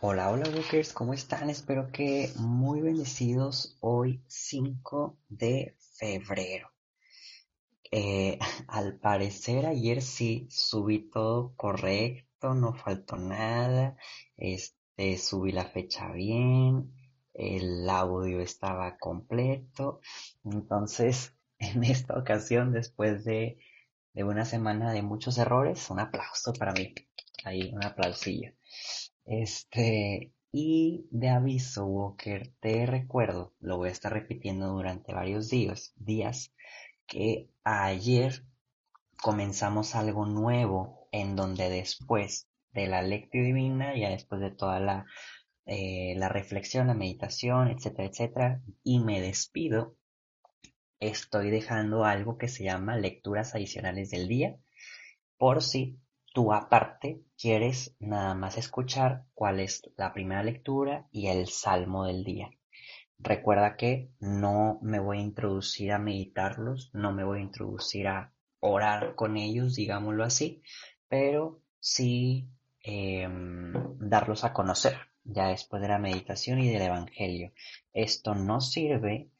Hola, hola Walkers, ¿cómo están? Espero que muy bendecidos hoy 5 de febrero. Eh, al parecer ayer sí subí todo correcto, no faltó nada, este, subí la fecha bien, el audio estaba completo, entonces en esta ocasión después de, de una semana de muchos errores, un aplauso para mí, ahí un aplausillo. Este, y de aviso, Walker, te recuerdo, lo voy a estar repitiendo durante varios días, días, que ayer comenzamos algo nuevo en donde después de la lectura divina, ya después de toda la, eh, la reflexión, la meditación, etcétera, etcétera, y me despido, estoy dejando algo que se llama lecturas adicionales del día, por si tú aparte quieres nada más escuchar cuál es la primera lectura y el salmo del día. Recuerda que no me voy a introducir a meditarlos, no me voy a introducir a orar con ellos, digámoslo así, pero sí eh, darlos a conocer ya después de la meditación y del Evangelio. Esto no sirve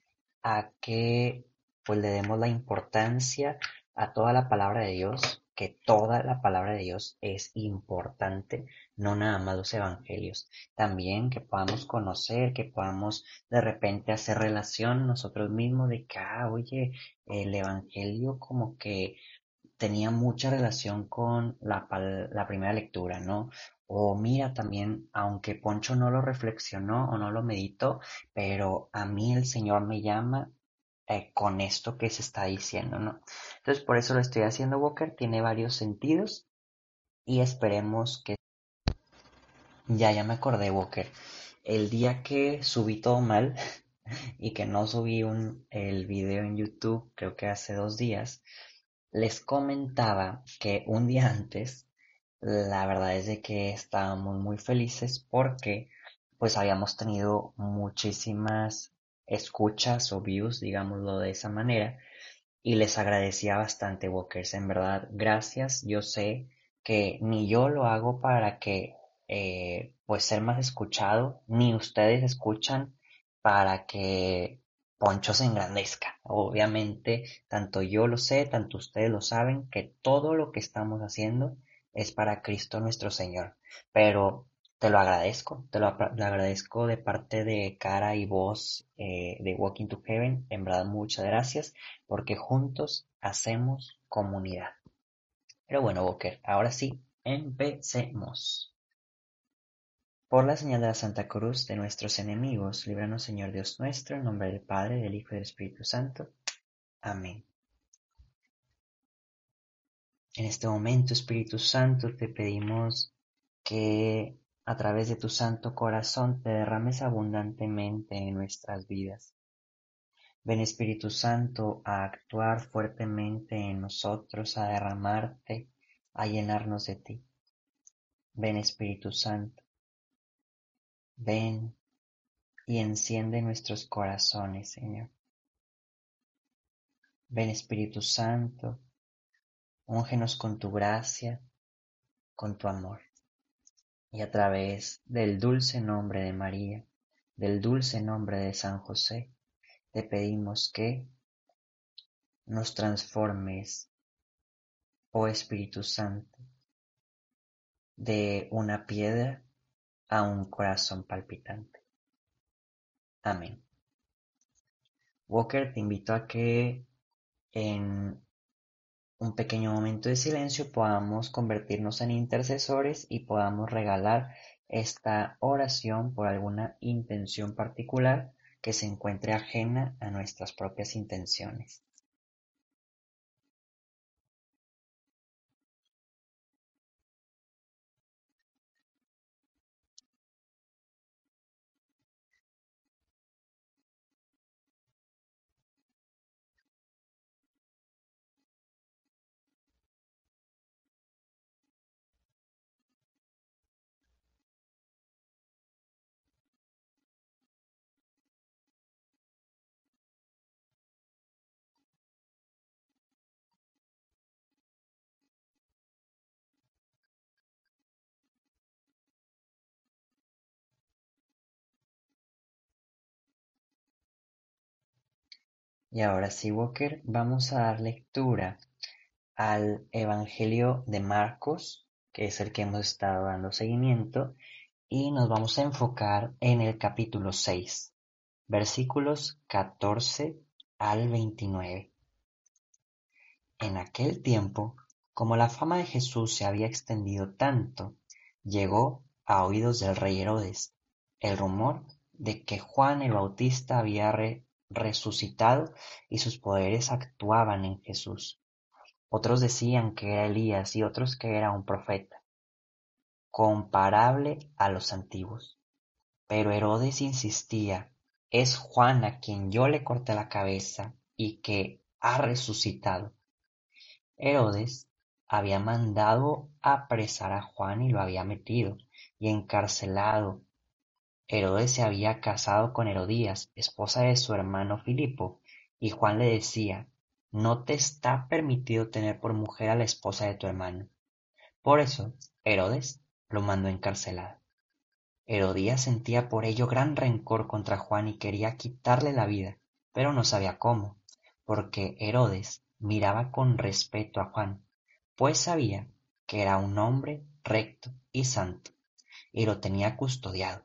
a que pues le demos la importancia a toda la palabra de Dios que toda la palabra de Dios es importante, no nada más los evangelios. También que podamos conocer, que podamos de repente hacer relación nosotros mismos de que, ah, oye, el evangelio como que tenía mucha relación con la, la primera lectura, ¿no? O mira también, aunque Poncho no lo reflexionó o no lo meditó, pero a mí el Señor me llama eh, con esto que se está diciendo, ¿no? Entonces por eso lo estoy haciendo Walker, tiene varios sentidos y esperemos que... Ya, ya me acordé Walker, el día que subí todo mal y que no subí un, el video en YouTube, creo que hace dos días, les comentaba que un día antes, la verdad es de que estábamos muy felices porque pues habíamos tenido muchísimas escuchas o views, digámoslo de esa manera, y les agradecía bastante, Walkers, en verdad, gracias, yo sé que ni yo lo hago para que, eh, pues, ser más escuchado, ni ustedes escuchan para que Poncho se engrandezca. Obviamente, tanto yo lo sé, tanto ustedes lo saben, que todo lo que estamos haciendo es para Cristo nuestro Señor. Pero te lo agradezco, te lo agradezco de parte de cara y voz eh, de Walking to Heaven. En verdad, muchas gracias, porque juntos hacemos comunidad. Pero bueno, Walker, ahora sí, empecemos. Por la señal de la Santa Cruz de nuestros enemigos, líbranos, Señor Dios nuestro, en nombre del Padre, del Hijo y del Espíritu Santo. Amén. En este momento, Espíritu Santo, te pedimos que a través de tu Santo Corazón te derrames abundantemente en nuestras vidas. Ven Espíritu Santo a actuar fuertemente en nosotros, a derramarte, a llenarnos de ti. Ven Espíritu Santo. Ven y enciende nuestros corazones, Señor. Ven Espíritu Santo, úngenos con tu gracia, con tu amor y a través del dulce nombre de María, del dulce nombre de San José, te pedimos que nos transformes, oh Espíritu Santo, de una piedra a un corazón palpitante. Amén. Walker, te invito a que en un pequeño momento de silencio podamos convertirnos en intercesores y podamos regalar esta oración por alguna intención particular que se encuentre ajena a nuestras propias intenciones. Y ahora sí, Walker, vamos a dar lectura al Evangelio de Marcos, que es el que hemos estado dando seguimiento, y nos vamos a enfocar en el capítulo 6, versículos 14 al 29. En aquel tiempo, como la fama de Jesús se había extendido tanto, llegó a oídos del rey Herodes el rumor de que Juan el Bautista había resucitado y sus poderes actuaban en Jesús. Otros decían que era Elías y otros que era un profeta, comparable a los antiguos. Pero Herodes insistía, es Juan a quien yo le corté la cabeza y que ha resucitado. Herodes había mandado apresar a Juan y lo había metido y encarcelado Herodes se había casado con Herodías, esposa de su hermano Filipo, y Juan le decía, no te está permitido tener por mujer a la esposa de tu hermano. Por eso, Herodes lo mandó encarcelar. Herodías sentía por ello gran rencor contra Juan y quería quitarle la vida, pero no sabía cómo, porque Herodes miraba con respeto a Juan, pues sabía que era un hombre recto y santo, y lo tenía custodiado.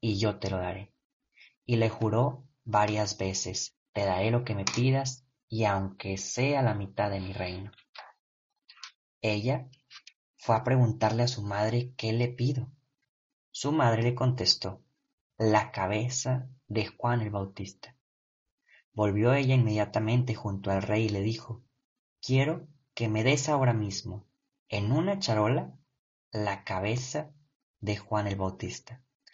y yo te lo daré y le juró varias veces, te daré lo que me pidas, y aunque sea la mitad de mi reino. Ella fue a preguntarle a su madre qué le pido. Su madre le contestó, la cabeza de Juan el Bautista. Volvió ella inmediatamente junto al rey y le dijo, quiero que me des ahora mismo, en una charola, la cabeza de Juan el Bautista.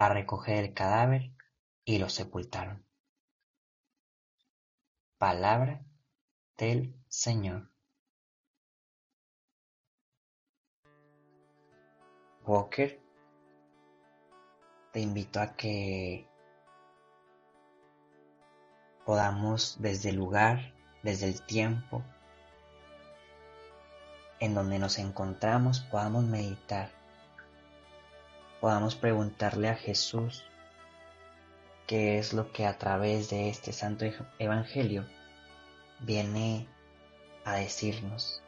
a recoger el cadáver y lo sepultaron. Palabra del Señor. Walker, te invito a que podamos desde el lugar, desde el tiempo en donde nos encontramos, podamos meditar podamos preguntarle a Jesús qué es lo que a través de este santo evangelio viene a decirnos.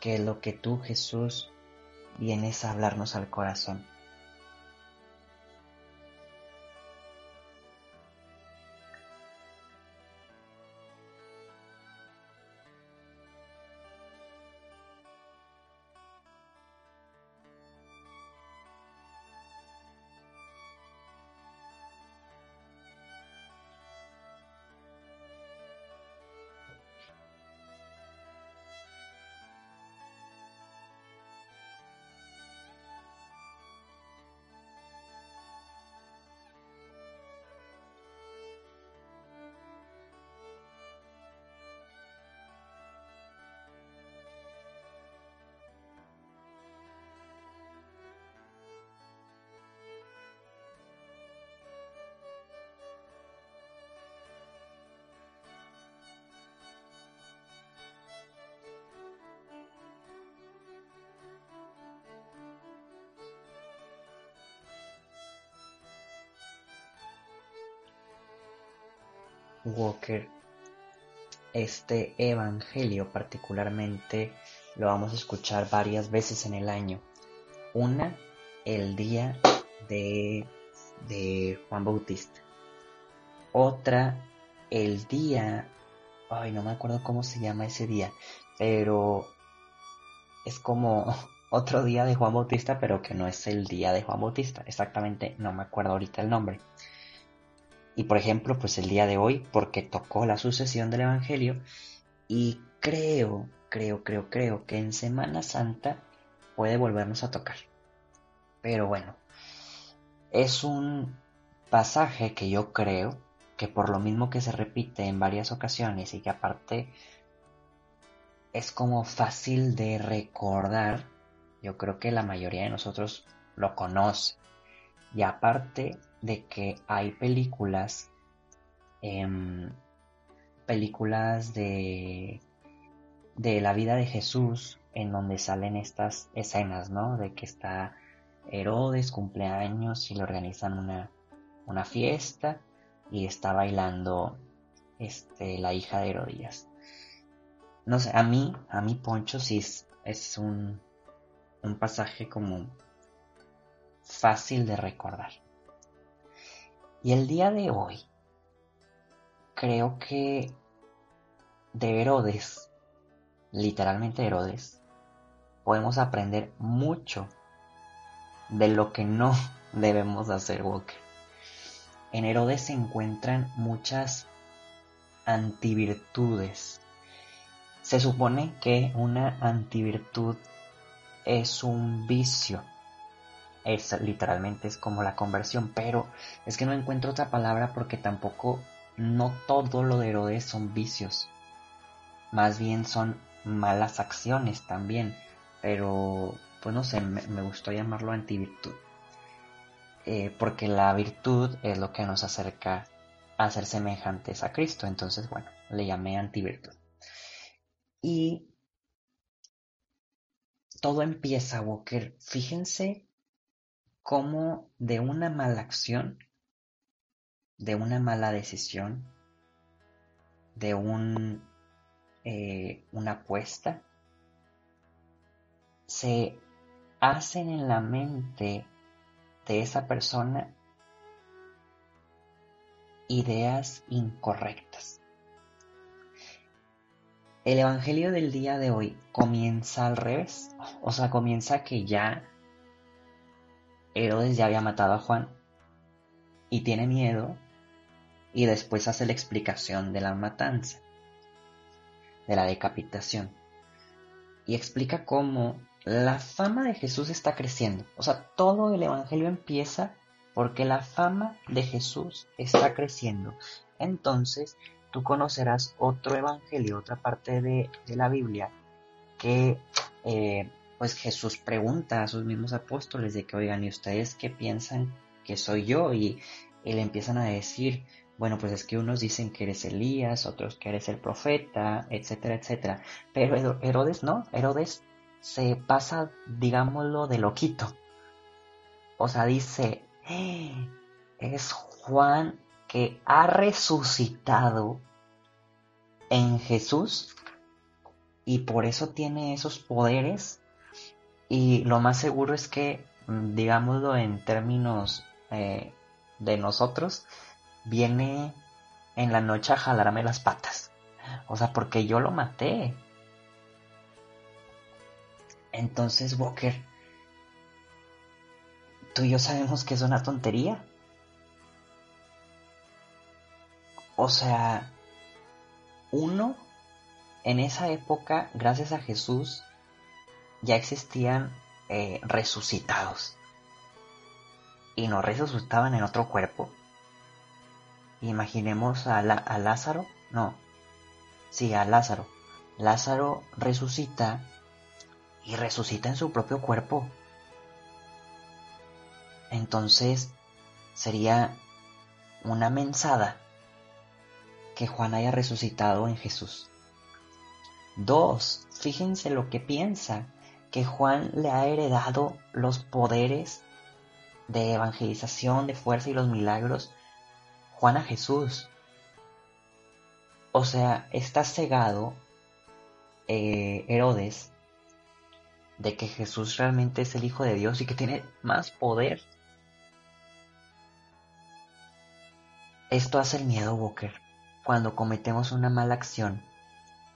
¿Qué es lo que tú, Jesús, vienes a hablarnos al corazón? Walker, este Evangelio particularmente lo vamos a escuchar varias veces en el año. Una, el día de, de Juan Bautista. Otra, el día, ay, no me acuerdo cómo se llama ese día, pero es como otro día de Juan Bautista, pero que no es el día de Juan Bautista. Exactamente, no me acuerdo ahorita el nombre. Y por ejemplo, pues el día de hoy, porque tocó la sucesión del Evangelio, y creo, creo, creo, creo que en Semana Santa puede volvernos a tocar. Pero bueno, es un pasaje que yo creo que por lo mismo que se repite en varias ocasiones y que aparte es como fácil de recordar, yo creo que la mayoría de nosotros lo conoce. Y aparte de que hay películas, em, películas de, de la vida de Jesús en donde salen estas escenas, ¿no? De que está Herodes, cumpleaños y le organizan una, una fiesta y está bailando este, la hija de Herodías. No sé, a mí, a mí Poncho sí es, es un, un pasaje como fácil de recordar. Y el día de hoy, creo que de Herodes, literalmente Herodes, podemos aprender mucho de lo que no debemos hacer, Walker. En Herodes se encuentran muchas antivirtudes. Se supone que una antivirtud es un vicio. Es literalmente es como la conversión, pero es que no encuentro otra palabra porque tampoco no todo lo de Herodes son vicios. Más bien son malas acciones también, pero pues no sé, me, gustó llamarlo antivirtud. Eh, porque la virtud es lo que nos acerca a ser semejantes a Cristo. Entonces, bueno, le llamé antivirtud. Y todo empieza, Walker. Fíjense cómo de una mala acción, de una mala decisión, de un, eh, una apuesta, se hacen en la mente de esa persona ideas incorrectas. El Evangelio del día de hoy comienza al revés. O sea, comienza que ya Herodes ya había matado a Juan y tiene miedo y después hace la explicación de la matanza, de la decapitación. Y explica cómo la fama de Jesús está creciendo. O sea, todo el Evangelio empieza porque la fama de Jesús está creciendo. Entonces, tú conocerás otro Evangelio, otra parte de, la Biblia, que eh, pues Jesús pregunta a sus mismos apóstoles de que, oigan, ¿y ustedes qué piensan que soy yo? Y, y le empiezan a decir, bueno, pues es que unos dicen que eres Elías, otros que eres el profeta, etcétera, etcétera. Pero Herodes no, Herodes se pasa, digámoslo, de loquito. O sea, dice, eh, es Juan que ha resucitado en Jesús y por eso tiene esos poderes. Y lo más seguro es que, mm, digámoslo en términos eh, de nosotros, viene en la noche a jalarme las patas. O sea, porque yo lo maté. Entonces, Walker, tú y yo sabemos que es una tontería. O sea, uno, en esa época, gracias a Jesús, ya existían eh, resucitados. Y no resucitaban en otro cuerpo. Imaginemos a, a Lázaro. No. Sí, a Lázaro. Lázaro resucita y resucita en su propio cuerpo. Entonces sería una mensada que Juan haya resucitado en Jesús. Dos, fíjense lo que piensa, que Juan le ha heredado los poderes de evangelización, de fuerza y los milagros, Juan a Jesús. O sea, está cegado eh, Herodes de que Jesús realmente es el Hijo de Dios y que tiene más poder. Esto hace el miedo, Walker. cuando cometemos una mala acción,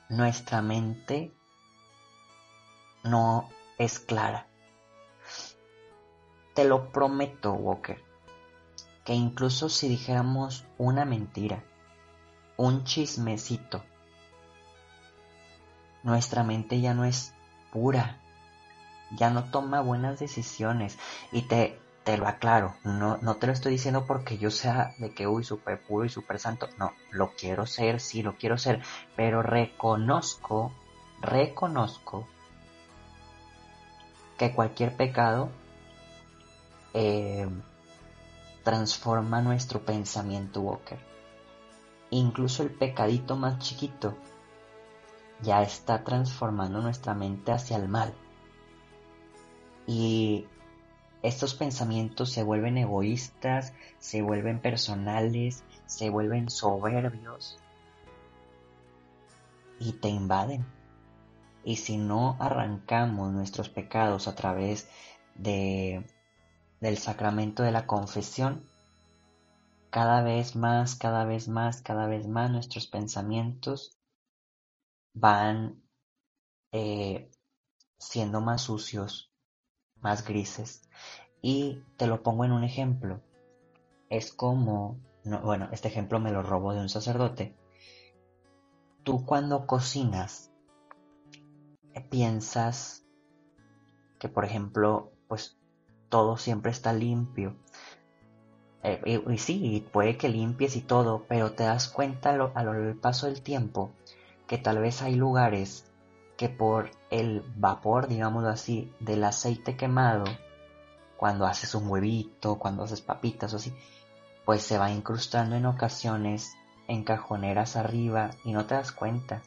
nuestra mente no es clara. Te lo prometo, Walker, que incluso si dijéramos una mentira, un chismecito, nuestra mente ya no es pura, ya no toma buenas decisiones. Y te, te lo aclaro, no, no te lo estoy diciendo porque yo sea de que, uy, súper puro y súper santo. No, lo quiero ser, sí, lo quiero ser, pero reconozco, reconozco que cualquier pecado eh, transforma nuestro pensamiento, Walker. Incluso el pecadito más chiquito ya está transformando nuestra mente hacia el mal. Y estos pensamientos se vuelven egoístas, se vuelven personales, se vuelven soberbios y te invaden. Y si no arrancamos nuestros pecados a través de, del sacramento de la confesión, cada vez más, cada vez más, cada vez más nuestros pensamientos van eh, siendo más sucios, más grises. Y te lo pongo en un ejemplo. Es como, bueno, este ejemplo me lo robo de un sacerdote. Tú cuando cocinas, piensas que, por ejemplo, pues todo siempre está limpio. Eh, y, sí, puede que limpies y todo, pero te das cuenta a lo, a lo paso del tiempo que tal vez hay lugares que por el vapor, digámoslo así, del aceite quemado, cuando haces un huevito, cuando haces papitas o así, pues se va incrustando en ocasiones en cajoneras arriba y no te das cuenta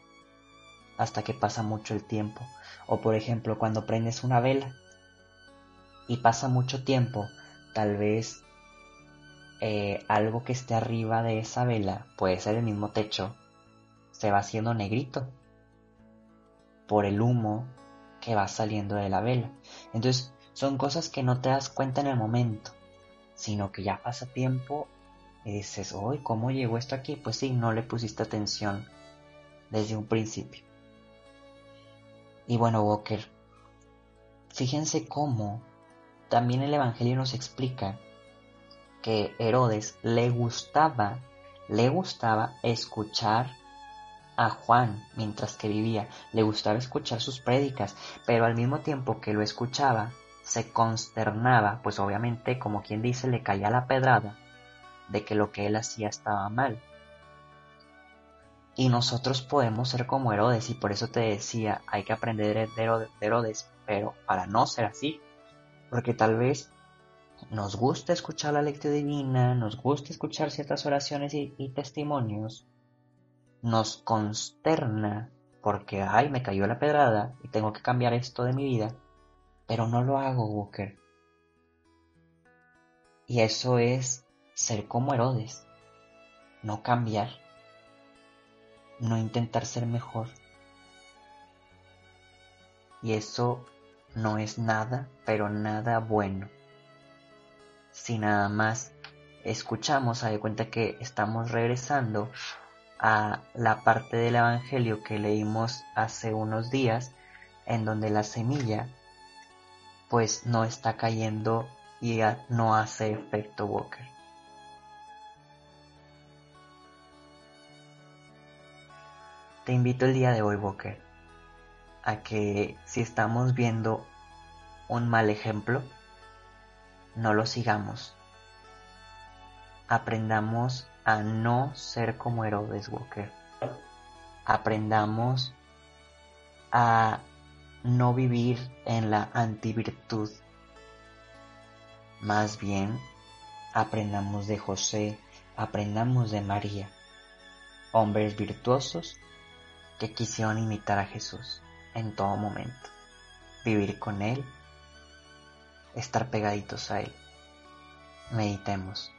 hasta que pasa mucho el tiempo. O por ejemplo, cuando prendes una vela y pasa mucho tiempo, tal vez eh, algo que esté arriba de esa vela, puede ser el mismo techo, se va haciendo negrito por el humo que va saliendo de la vela. Entonces, son cosas que no te das cuenta en el momento, sino que ya pasa tiempo y dices, uy, ¿cómo llegó esto aquí? Pues sí, no le pusiste atención desde un principio. Y bueno, Walker, fíjense cómo también el Evangelio nos explica que Herodes le gustaba, le gustaba escuchar a Juan mientras que vivía, le gustaba escuchar sus prédicas, pero al mismo tiempo que lo escuchaba, se consternaba, pues obviamente, como quien dice, le caía la pedrada de que lo que él hacía estaba mal. Y nosotros podemos ser como Herodes, y por eso te decía, hay que aprender de Herodes, pero para no ser así, porque tal vez nos gusta escuchar la lectura divina, nos gusta escuchar ciertas oraciones y, y testimonios, nos consterna porque, ay, me cayó la pedrada y tengo que cambiar esto de mi vida, pero no lo hago, Walker. Y eso es ser como Herodes, no cambiar, no intentar ser mejor. Y eso no es nada, pero nada bueno. Si nada más escuchamos, hay cuenta que estamos regresando a la parte del Evangelio que leímos hace unos días, en donde la semilla pues no está cayendo y no hace efecto Walker. Te invito el día de hoy, Walker, a que si estamos viendo un mal ejemplo, no lo sigamos. Aprendamos a no ser como Herodes Walker. Aprendamos a no vivir en la antivirtud. Más bien, aprendamos de José, aprendamos de María, hombres virtuosos que quisieron imitar a Jesús en todo momento, vivir con Él, estar pegaditos a Él. Meditemos.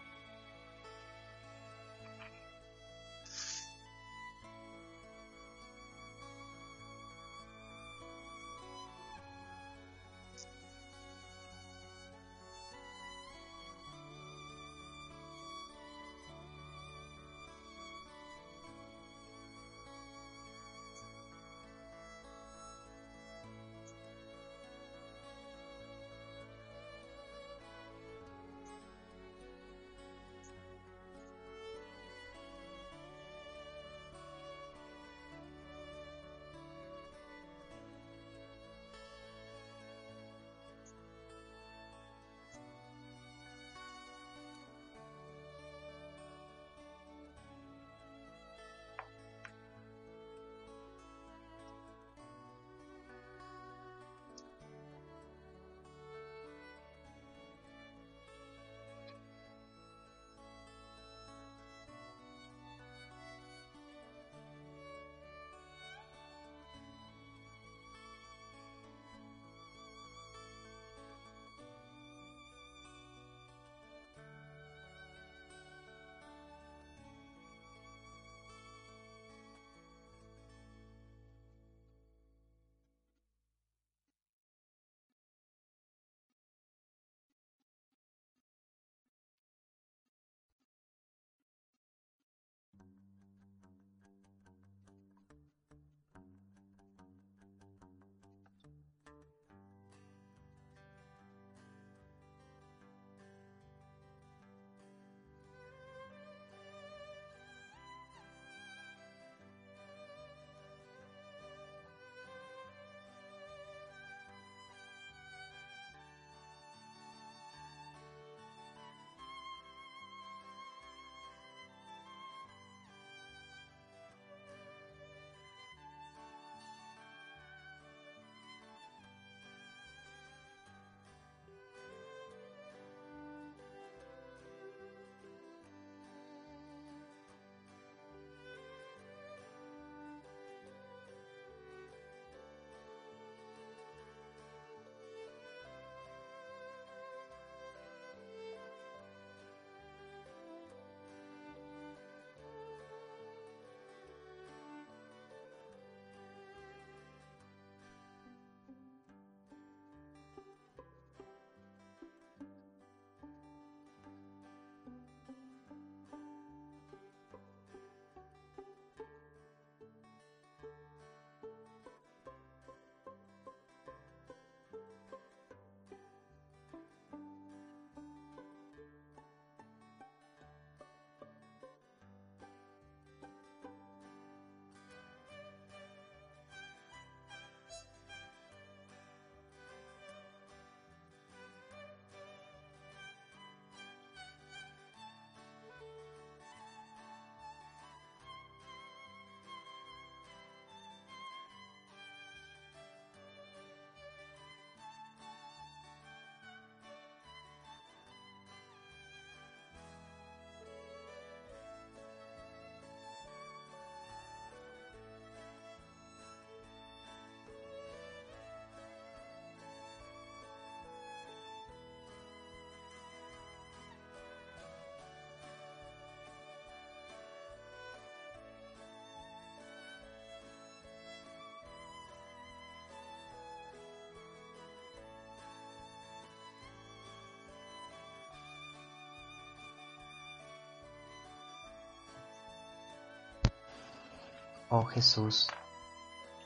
Oh Jesús,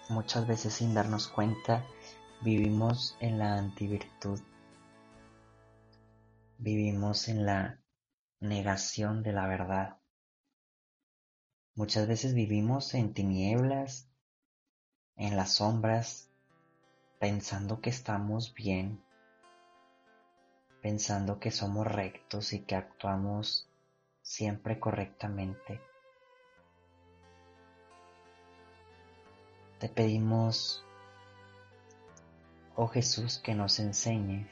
muchas veces sin darnos cuenta vivimos en la antivirtud, vivimos en la negación de la verdad. Muchas veces vivimos en tinieblas, en las sombras, pensando que estamos bien, pensando que somos rectos y que actuamos siempre correctamente. Te pedimos, oh Jesús, que nos enseñes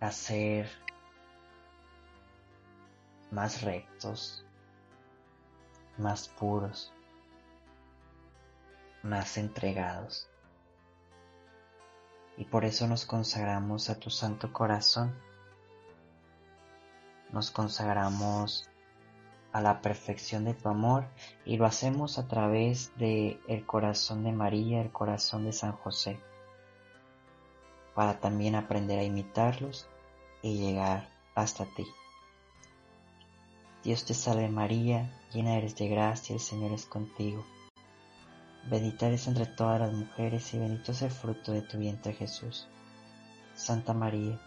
a ser más rectos, más puros, más entregados. Y por eso nos consagramos a tu Santo Corazón. Nos consagramos a la perfección de tu amor y lo hacemos a través de el corazón de María, el corazón de San José, para también aprender a imitarlos y llegar hasta ti. Dios te salve María, llena eres de gracia, el Señor es contigo. Bendita eres entre todas las mujeres y bendito es el fruto de tu vientre Jesús. Santa María,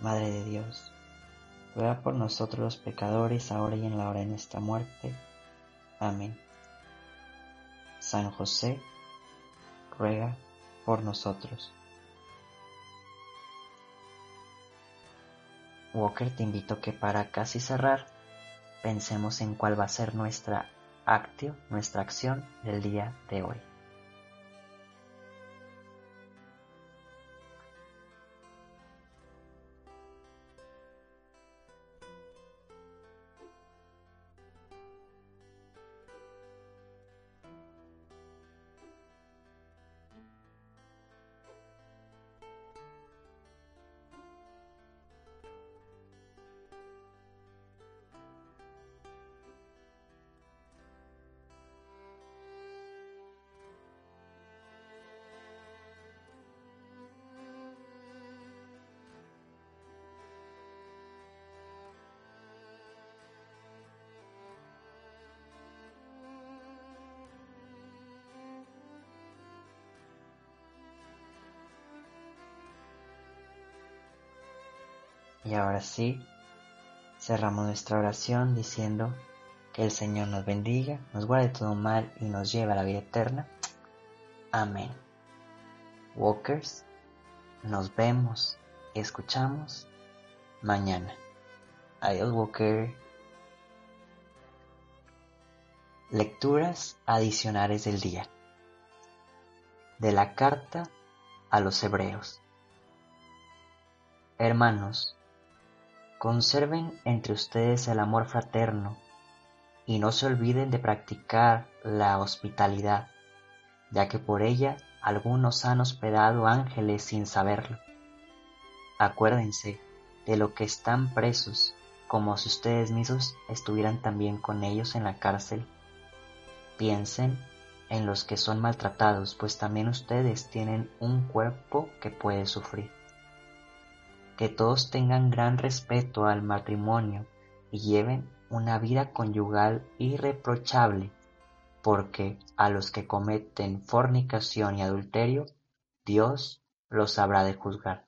Madre de Dios, ruega por nosotros los pecadores, ahora y en la hora de nuestra muerte. Amén. San José, ruega por nosotros. Walker, te invito que para casi cerrar, pensemos en cuál va a ser nuestra actio, nuestra acción del día de hoy. Y ahora sí, cerramos nuestra oración diciendo que el Señor nos bendiga, nos guarde todo mal y nos lleve a la vida eterna. Amén. Walkers, nos vemos y escuchamos mañana. Adiós, Walker. Lecturas adicionales del día. De la carta a los hebreos. Hermanos, Conserven entre ustedes el amor fraterno y no se olviden de practicar la hospitalidad, ya que por ella algunos han hospedado ángeles sin saberlo. Acuérdense de lo que están presos, como si ustedes mismos estuvieran también con ellos en la cárcel. Piensen en los que son maltratados, pues también ustedes tienen un cuerpo que puede sufrir que todos tengan gran respeto al matrimonio y lleven una vida conyugal irreprochable, porque a los que cometen fornicación y adulterio, Dios los habrá de juzgar.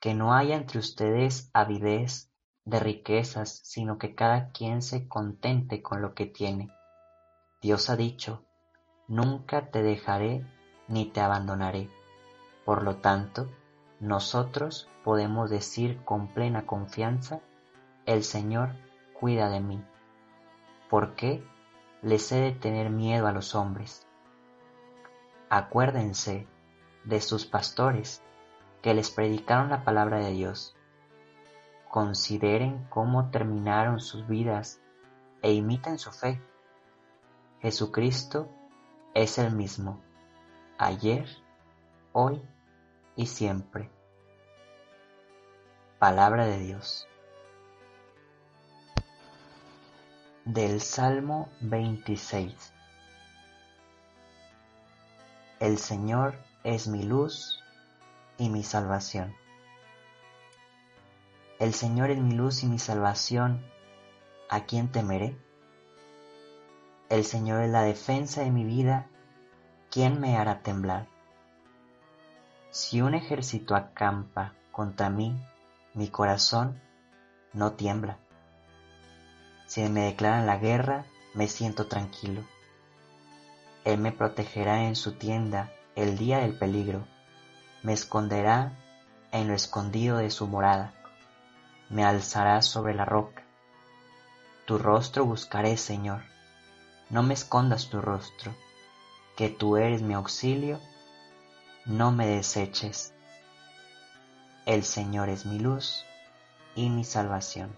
Que no haya entre ustedes avidez de riquezas, sino que cada quien se contente con lo que tiene. Dios ha dicho, nunca te dejaré ni te abandonaré. Por lo tanto, nosotros podemos decir con plena confianza, el Señor cuida de mí. ¿Por qué les he de tener miedo a los hombres? Acuérdense de sus pastores que les predicaron la palabra de Dios. Consideren cómo terminaron sus vidas e imiten su fe. Jesucristo es el mismo, ayer, hoy y siempre. Palabra de Dios. Del Salmo 26. El Señor es mi luz y mi salvación. El Señor es mi luz y mi salvación. ¿a quién temeré? El Señor es la defensa de mi vida, ¿quién me hará temblar? Si un ejército acampa contra mí, mi corazón no tiembla. Si me declaran la guerra, me siento tranquilo. Él me protegerá en su tienda el día del peligro, me esconderá en lo escondido de su morada, me alzará sobre la roca. Tu rostro buscaré, Señor, no me escondas tu rostro, que tú eres mi auxilio, no me deseches. El Señor es mi luz y mi salvación.